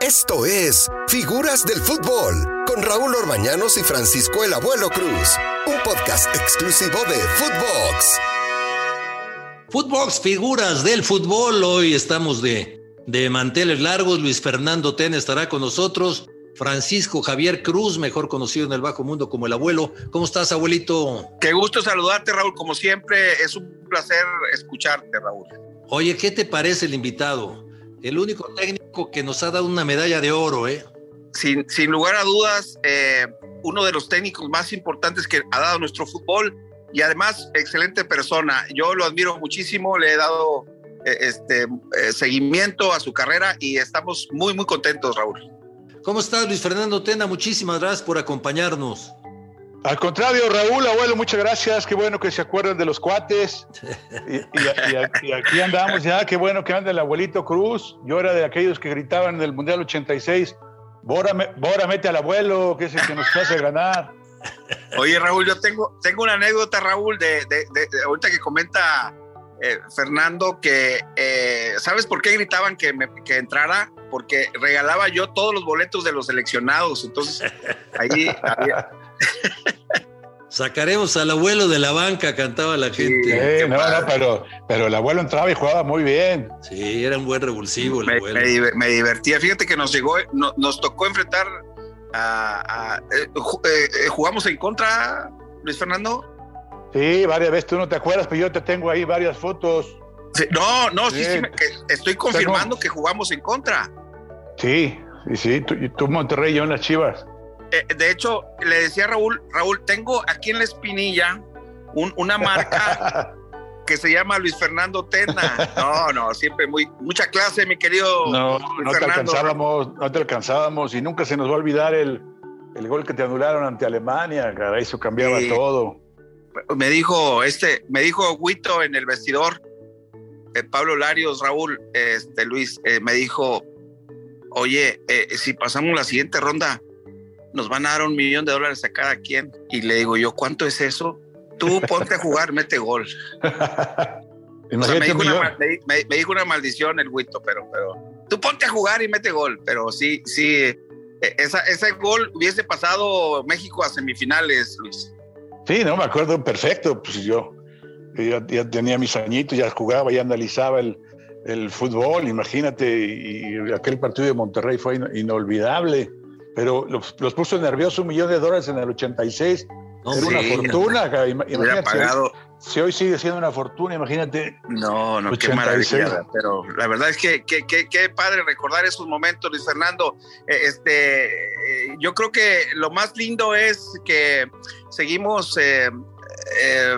Esto es Figuras del Fútbol con Raúl Orbañanos y Francisco el Abuelo Cruz, un podcast exclusivo de Footbox. Footbox, figuras del fútbol. Hoy estamos de, de manteles largos. Luis Fernando Ten estará con nosotros. Francisco Javier Cruz, mejor conocido en el bajo mundo como el abuelo. ¿Cómo estás, abuelito? Qué gusto saludarte, Raúl. Como siempre, es un placer escucharte, Raúl. Oye, ¿qué te parece el invitado? El único técnico que nos ha dado una medalla de oro, ¿eh? Sin, sin lugar a dudas, eh, uno de los técnicos más importantes que ha dado nuestro fútbol y además excelente persona. Yo lo admiro muchísimo, le he dado eh, este, eh, seguimiento a su carrera y estamos muy, muy contentos, Raúl. ¿Cómo estás, Luis Fernando Tena? Muchísimas gracias por acompañarnos. Al contrario, Raúl, abuelo, muchas gracias. Qué bueno que se acuerdan de los cuates. Y, y- y- y aquí andamos ya. Qué bueno que anda el abuelito Cruz. Yo era de aquellos que gritaban en el Mundial 86. Bora, me- Bora mete al abuelo, que es el que nos hace ganar. Oye, Raúl, yo tengo, tengo una anécdota, Raúl, de, de- de- de ahorita que comenta eh, Fernando que, eh, ¿sabes por qué gritaban que, me, que entrara? Porque regalaba yo todos los boletos de los seleccionados. Entonces, ahí había- Sacaremos al abuelo de la banca, cantaba la gente. Eh, qué no, no, pero, pero el abuelo entraba y jugaba muy bien. Sí, era un buen revulsivo el me, abuelo. me diver- me divertía. Fíjate que nos llegó, no- nos tocó enfrentar a... a- eh, eh, eh, ¿Jugamos en contra, Luis Fernando? Sí, varias veces tú no te acuerdas, pero yo te tengo ahí varias fotos. Sí, no, no, sí, Sí. sí, me- estoy confirmando que jugamos en contra. Sí, sí, sí. Tú, y tú Monterrey y yo en las Chivas. Eh, de hecho, le decía a Raúl, Raúl, tengo aquí en la espinilla un- una marca que se llama Luis Fernando Tena. No, no, siempre muy, mucha clase, mi querido No, Luis no te Fernando. alcanzábamos, no te alcanzábamos y nunca se nos va a olvidar el, el gol que te anularon ante Alemania, caray, eso cambiaba Sí. todo. Me dijo, este, me dijo Huito en el vestidor, eh, Pablo Larios, Raúl, este, Luis, eh, me dijo, oye, eh, si pasamos la siguiente ronda, nos van a dar un millón de dólares a cada quien. Y le digo yo, ¿cuánto es eso? Tú ponte a jugar, mete gol. O sea, me, dijo un una, me- me- dijo una maldición el Huito, pero, pero tú ponte a jugar y mete gol. Pero sí, sí, eh, esa, ese gol hubiese pasado México a semifinales, Luis. Sí, no, me acuerdo perfecto. Pues yo, yo ya, tenía mis añitos, ya jugaba, ya analizaba el, el fútbol, imagínate, y, aquel partido de Monterrey fue in- inolvidable. Pero los, los puso nerviosos un millón de dólares en el 86. No, Era una sí, fortuna, ima- Hubiera imagínate. si hoy- pagado. Si hoy sigue siendo una fortuna, imagínate. No, no, qué 86. maravilla. Pero la verdad es que qué que, qué padre recordar esos momentos, Luis Fernando. Eh, Este, eh, yo creo que lo más lindo es que seguimos eh, eh,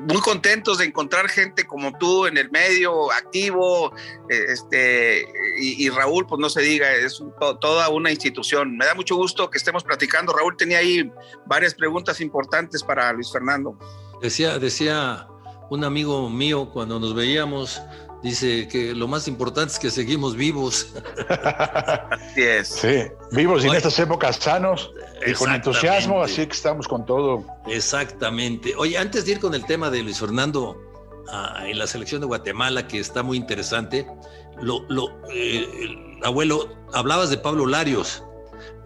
muy contentos de encontrar gente como tú en el medio, activo, eh, este, y, Raúl, pues no se diga, es toda una institución. Me da mucho gusto que estemos platicando. Raúl tenía ahí varias preguntas importantes para Luis Fernando. Decía, decía un amigo mío cuando nos veíamos, dice que lo más importante es que seguimos vivos. Así es. Sí, vivos y en estas épocas sanos y con entusiasmo, así que estamos con todo. Exactamente. Oye, antes de ir con el tema de Luis Fernando ah, en la selección de Guatemala, que está muy interesante, lo, lo, eh, el abuelo, hablabas de Pablo Larios,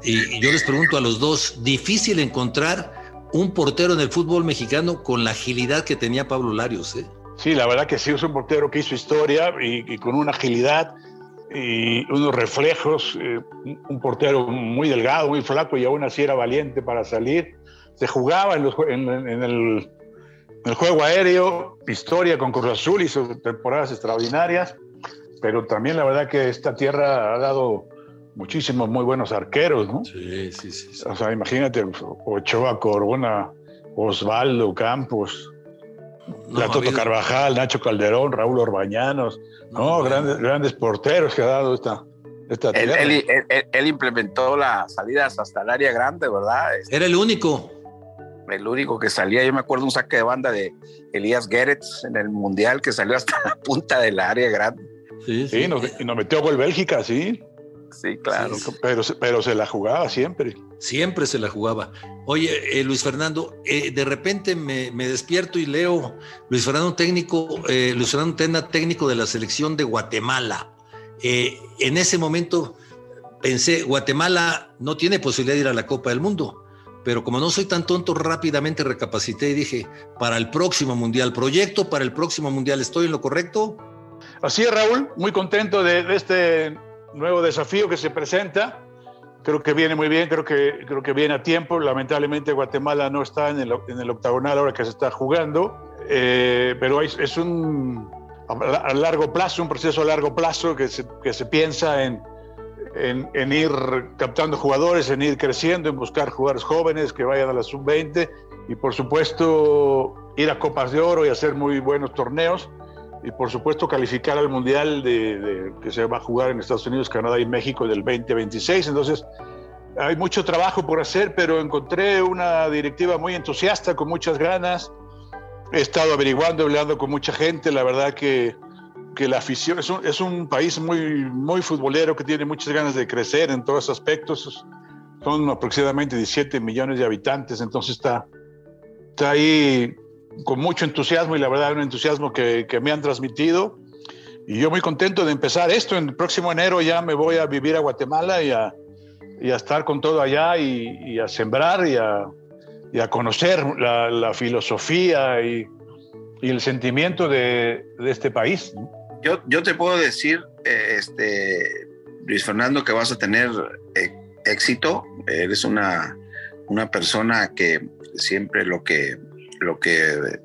y, y yo les pregunto a los dos, difícil encontrar un portero en el fútbol mexicano con la agilidad que tenía Pablo Larios, ¿eh? Sí, la verdad que sí, es un portero que hizo historia y, y con una agilidad y unos reflejos, eh, un- portero muy delgado, muy flaco y aún así era valiente para salir. Se jugaba en, los jue- en- en el, en el juego aéreo, historia con Cruz Azul, hizo temporadas extraordinarias, pero también la verdad que esta tierra ha dado muchísimos muy buenos arqueros, ¿no? Sí, sí, sí. sí. O sea, imagínate, Ochoa, Corona, Osvaldo, Campos, No, la Toto Carvajal, Nacho Calderón, Raúl Orbañanos, no, grandes, grandes porteros que ha dado esta, esta Él, tierra. él- él- él- él implementó las salidas hasta el área grande, ¿verdad? Es Era el único. el único que salía. Yo me acuerdo un saque de banda de Elías Gerets en el Mundial que salió hasta la punta del área grande. Sí, Sí, nos, y nos metió gol Bélgica, sí, Sí, claro. Sí, pero, se- pero se la jugaba siempre. Siempre se la jugaba. Oye, eh, Luis Fernando, eh, de repente me, me despierto y leo Luis Fernando técnico, eh, Luis Fernando Tena técnico de la selección de Guatemala. Eh, en ese momento pensé, Guatemala no tiene posibilidad de ir a la Copa del Mundo, pero como no soy tan tonto, rápidamente recapacité y dije, para el próximo Mundial, proyecto para el próximo Mundial, ¿estoy en lo correcto? Así es, Raúl, muy contento de, este nuevo desafío que se presenta. Creo que viene muy bien, creo que, creo que viene a tiempo. Lamentablemente Guatemala no está en el, en el octagonal ahora que se está jugando, eh, pero es, es un a largo plazo, un proceso a largo plazo que se, que se piensa en, en, ir captando jugadores, en ir creciendo, en buscar jugadores jóvenes que vayan a la sub-20 y por supuesto ir a Copas de Oro y hacer muy buenos torneos y por supuesto calificar al Mundial de, que se va a jugar en Estados Unidos, Canadá y México del 2026. Entonces hay mucho trabajo por hacer, pero encontré una directiva muy entusiasta, con muchas ganas. He estado averiguando, hablando con mucha gente, la verdad que que la afición es un, es un, país muy, muy futbolero que tiene muchas ganas de crecer en todos aspectos. Son aproximadamente 17 millones de habitantes, entonces está, está ahí con mucho entusiasmo y la verdad un entusiasmo que, que me han transmitido. Y yo muy contento de empezar esto. En el próximo enero ya me voy a vivir a Guatemala y a, y a estar con todo allá y, y a sembrar y a, y a conocer la, la filosofía y, el sentimiento de, de este país. ¿no? yo, te puedo decir, eh, este, Luis Fernando, que vas a tener eh, éxito. Eres una, una persona que siempre lo que, lo que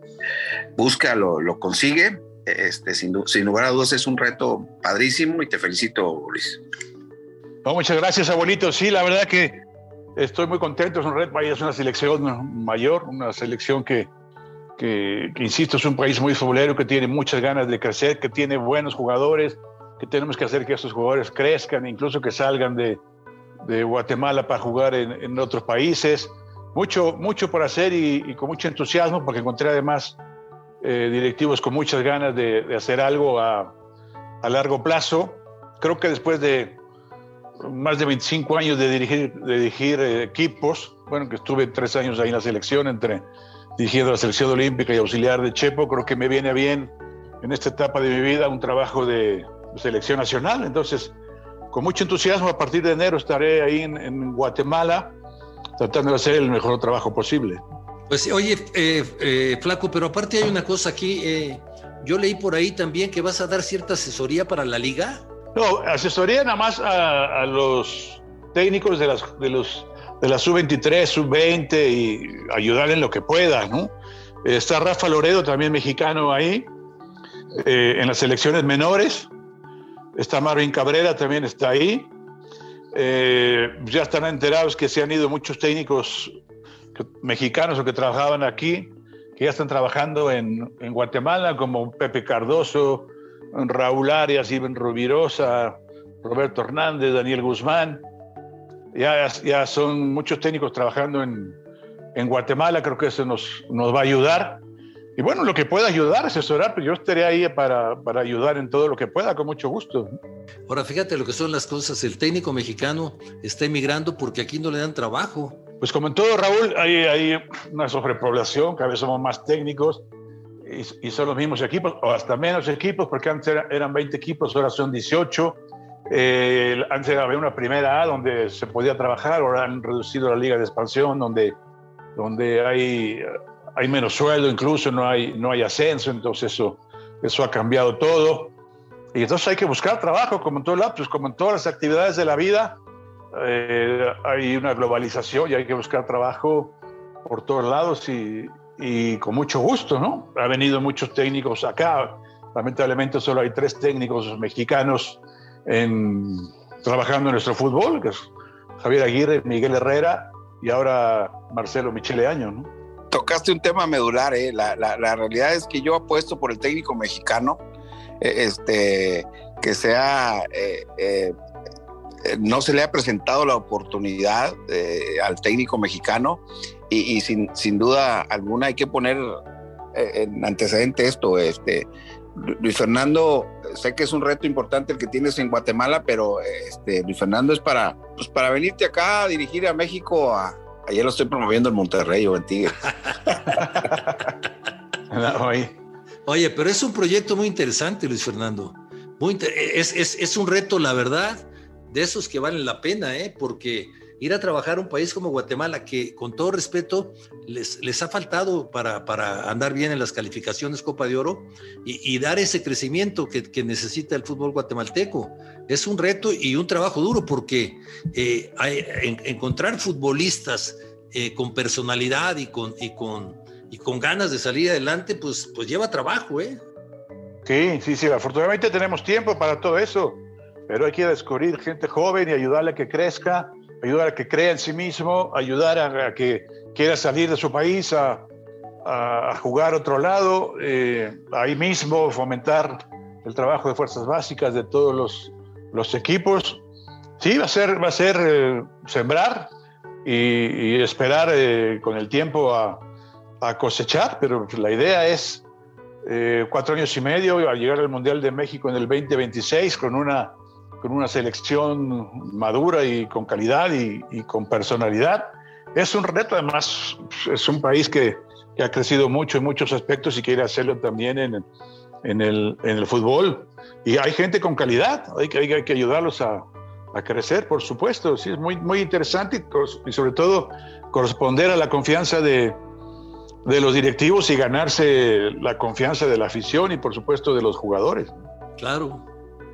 busca lo, consigue. Este, sin, lugar a dudas es un reto padrísimo y te felicito, Luis. muchas gracias, abuelito. Sí, la verdad que estoy muy contento. Es un reto, es una selección mayor, una selección que, que, insisto, es un país muy futbolero, que tiene muchas ganas de crecer, que tiene buenos jugadores, que tenemos que hacer que esos jugadores crezcan, incluso que salgan de, de Guatemala para jugar en, en, otros países. Mucho, mucho por hacer y, con mucho entusiasmo, porque encontré además eh, directivos con muchas ganas de, hacer algo a, largo plazo. Creo que después de más de 25 años de dirigir, de dirigir eh, equipos, bueno, que estuve tres años ahí en la selección entre dirigiendo la selección olímpica y auxiliar de Chepo, creo que me viene bien en esta etapa de mi vida un trabajo de selección nacional. Entonces, con mucho entusiasmo, a partir de enero estaré ahí en, Guatemala tratando de hacer el mejor trabajo posible. Pues oye, eh, eh, Flaco, pero aparte hay una cosa aquí, eh, yo leí por ahí también que vas a dar cierta asesoría para la liga. No, asesoría nada más a, a los técnicos de, las, de los de la sub-23, sub-20 y ayudar en lo que pueda, ¿no? Está Rafa Loredo, también mexicano ahí, eh, en las selecciones menores. Está Marvin Cabrera, también está ahí. Eh, ya están enterados que se han ido muchos técnicos mexicanos o que trabajaban aquí, que ya están trabajando en, en Guatemala, como Pepe Cardoso, Raúl Arias, Iván Rubirosa, Roberto Hernández, Daniel Guzmán. Ya, ya son muchos técnicos trabajando en, en Guatemala, creo que eso nos, nos va a ayudar. Y bueno, lo que pueda ayudar, asesorar, pues yo estaré ahí para, para, ayudar en todo lo que pueda, con mucho gusto. Ahora, fíjate lo que son las cosas. El técnico mexicano está emigrando porque aquí no le dan trabajo. Pues como en todo, Raúl, hay, hay una sobrepoblación, cada vez somos más técnicos y, y, son los mismos equipos, o hasta menos equipos, porque antes eran 20 equipos, ahora son 18 eh, antes había una primera A donde se podía trabajar, ahora han reducido la liga de expansión donde, donde hay, hay menos sueldo, incluso no hay, no hay ascenso, entonces eso, eso ha cambiado todo. Y entonces hay que buscar trabajo, como en todos lados, pues como en todas las actividades de la vida, eh, hay una globalización y hay que buscar trabajo por todos lados y, y con mucho gusto, ¿no? Ha venido muchos técnicos acá, lamentablemente solo hay tres técnicos mexicanos en, trabajando en nuestro fútbol, que es Javier Aguirre, Miguel Herrera y ahora Marcelo Michele Año. ¿no? Tocaste un tema medular, ¿eh? la, la, realidad es que yo apuesto por el técnico mexicano, eh, este, que sea, eh, eh, no se le ha presentado la oportunidad al técnico mexicano y, y sin, sin, duda alguna hay que poner en antecedente esto, este, Luis Fernando, sé que es un reto importante el que tienes en Guatemala, pero este, Luis Fernando es para, pues para venirte acá a dirigir a México. A, ayer lo estoy promoviendo en Monterrey o en Tigres. Oye, pero es un proyecto muy interesante, Luis Fernando. Muy es, es, es, un reto, la verdad, de esos que valen la pena, ¿eh? porque ir a trabajar a un país como Guatemala, que con todo respeto les, les ha faltado para, para andar bien en las calificaciones Copa de Oro y, dar ese crecimiento que, que, necesita el fútbol guatemalteco. Es un reto y un trabajo duro porque eh, hay, encontrar futbolistas eh, con personalidad y con, y, con, y con ganas de salir adelante, pues, pues lleva trabajo, ¿eh? Sí, sí, sí, afortunadamente tenemos tiempo para todo eso, pero hay que descubrir gente joven y ayudarle a que crezca, ayudar a que crea en sí mismo, ayudar a, que quiera salir de su país a, a, jugar otro lado, eh, ahí mismo fomentar el trabajo de fuerzas básicas de todos los, los equipos. Sí, va a ser, va a ser eh, sembrar y, y esperar eh, con el tiempo a, a, cosechar, pero la idea es eh, cuatro años y medio a llegar al Mundial de México en el 2026 con una, con una selección madura y con calidad y, y con personalidad. Es un reto, además, es un país que, que, ha crecido mucho en muchos aspectos y quiere hacerlo también en, en, el, en el fútbol. Y hay gente con calidad, hay que, hay que ayudarlos a, a crecer, por supuesto. Sí, es muy, muy interesante y, y sobre todo corresponder a la confianza de, de los directivos y ganarse la confianza de la afición y por supuesto de los jugadores. Claro,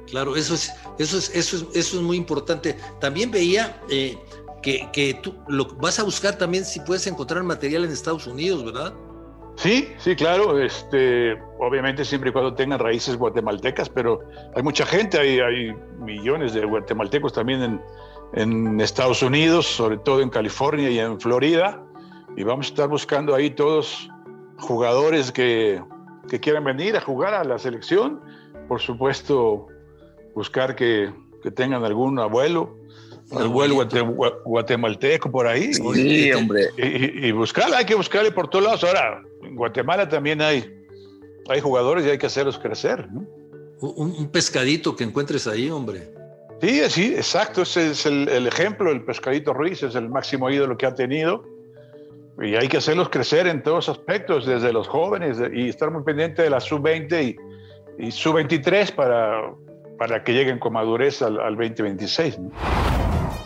claro, eso es, eso es, eso es, eso es muy importante. También veía eh, que, que, tú lo vas a buscar también si puedes encontrar material en Estados Unidos, ¿verdad? Sí, sí, claro. Este, obviamente siempre y cuando tengan raíces guatemaltecas, pero hay mucha gente, hay, hay millones de guatemaltecos también en, en Estados Unidos, sobre todo en California y en Florida y vamos a estar buscando ahí todos jugadores que, que quieran venir a jugar a la selección. Por supuesto, buscar que, que tengan algún abuelo, abuelo guate, guatemalteco por ahí. Sí, y, hombre. Y, y, buscarla, hay que buscarle por todos lados. Ahora, en Guatemala también hay, hay jugadores y hay que hacerlos crecer. ¿no? Un, un, pescadito que encuentres ahí, hombre. Sí, sí, exacto. Ese es el, el ejemplo. El pescadito Ruiz es el máximo ídolo que ha tenido y hay que hacerlos crecer en todos aspectos, desde los jóvenes y estar muy pendiente de la sub-20 y, y sub-23 para, para que lleguen con madurez al, al 2026. ¿no?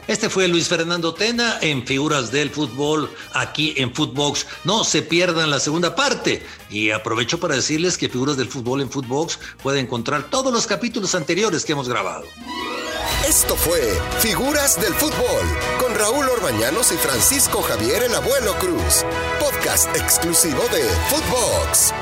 Este fue Luis Fernando Tena en Figuras del Fútbol aquí en Footbox. No se pierdan la segunda parte. Y aprovecho para decirles que Figuras del Fútbol en Footbox puede encontrar todos los capítulos anteriores que hemos grabado. Esto fue Figuras del Fútbol con Raúl Orbañanos y Francisco Javier el Abuelo Cruz. Podcast exclusivo de Footbox.